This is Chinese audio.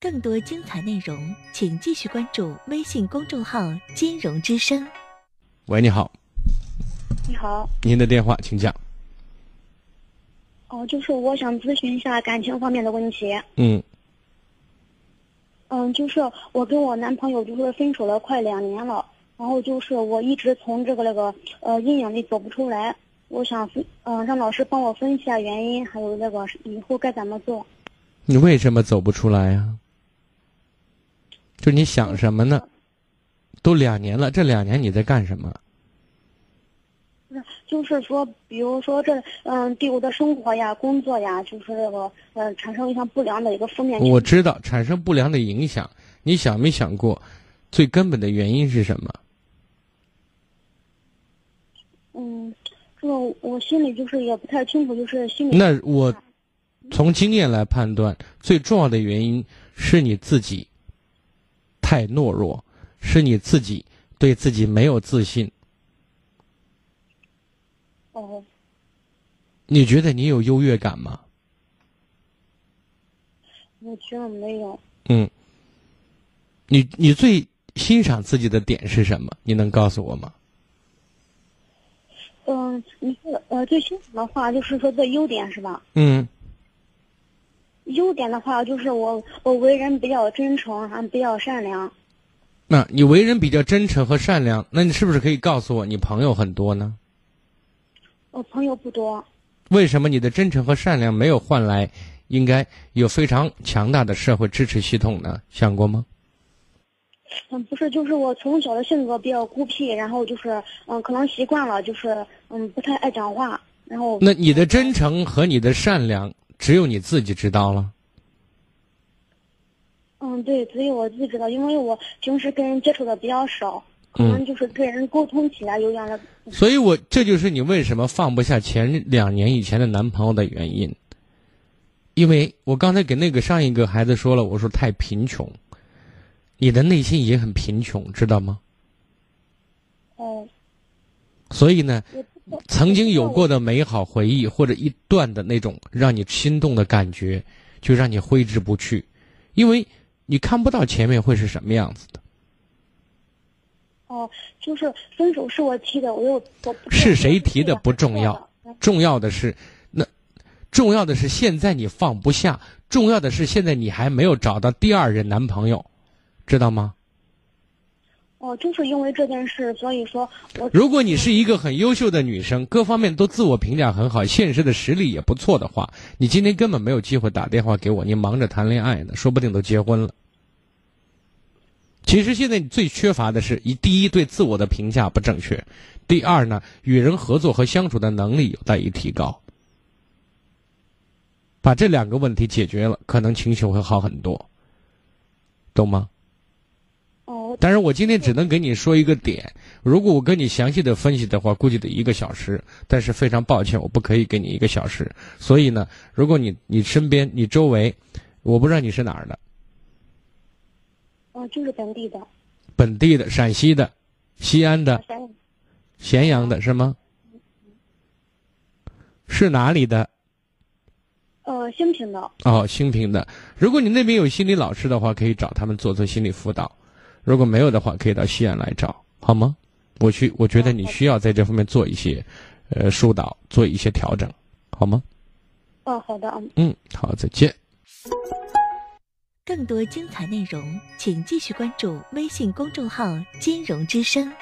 更多精彩内容，请继续关注微信公众号“金融之声”。喂，你好，你好，您的电话请讲。哦，就是我想咨询一下感情方面的问题。嗯嗯，就是我跟我男朋友就是分手了快两年了，然后就是我一直从这个那个呃阴影里走不出来。我想分嗯、让老师帮我分析一下原因，还有那个以后该怎么做。你为什么走不出来呀、就你想什么呢？都两年了，这两年你在干什么？就是说，比如说这嗯对我的生活呀、工作呀，就是这个嗯产生一项不良的一个负面。我知道产生不良的影响，你想没想过，最根本的原因是什么？嗯，这个我心里就是也不太清楚，就是心里那我从经验来判断，最重要的原因是你自己太懦弱，是你自己对自己没有自信。哦你觉得你有优越感吗？我觉得没有。嗯，你你最欣赏自己的点是什么？你能告诉我吗？嗯，你是呃最欣赏的话，就是说的优点是吧？嗯，优点的话，就是我我为人比较真诚，还比较善良。那你为人比较真诚和善良，那你是不是可以告诉我你朋友很多呢？我朋友不多。为什么你的真诚和善良没有换来应该有非常强大的社会支持系统呢？想过吗？嗯，不是，就是我从小的性格比较孤僻，然后就是嗯，可能习惯了，就是嗯不太爱讲话，然后那你的真诚和你的善良，只有你自己知道了。嗯对，只有我自己知道，因为我平时跟人接触的比较少，可嗯能就是跟人沟通起来有点的。所以我这就是你为什么放不下前两年以前的男朋友的原因。因为我刚才给那个上一个孩子说了，我说太贫穷，你的内心也很贫穷，知道吗？哦，所以呢，我曾经有过的美好回忆或者一段的那种让你心动的感觉，就让你挥之不去，因为你看不到前面会是什么样子的。哦，就是分手是我提的，我又我是谁提的不重要重要的是，那重要的是现在你放不下，重要的是现在你还没有找到第二任男朋友，知道吗？哦，就是因为这件事，所以说我如果你是一个很优秀的女生，各方面都自我评价很好，现实的实力也不错的话，你今天根本没有机会打电话给我，你忙着谈恋爱呢，说不定都结婚了。其实现在你最缺乏的是，一第一对自我的评价不正确，第二呢，与人合作和相处的能力有待于提高。把这两个问题解决了，可能情绪会好很多，懂吗？哦，但是我今天只能给你说一个点，如果我跟你详细的分析的话，估计得一个小时。但是非常抱歉，我不可以给你一个小时。所以呢，如果你你身边你周围，我不知道你是哪儿的，哦，就是本地的，本地的、陕西的、西安的、咸阳的是吗？是哪里的？呃兴平的。哦，兴平的。如果你那边有心理老师的话，可以找他们做做心理辅导；如果没有的话，可以到西安来找，好吗？我去，我觉得你需要在这方面做一些，呃，疏导，做一些调整，好吗？哦，好的，嗯。嗯，好，再见。更多精彩内容，请继续关注微信公众号“金融之声”。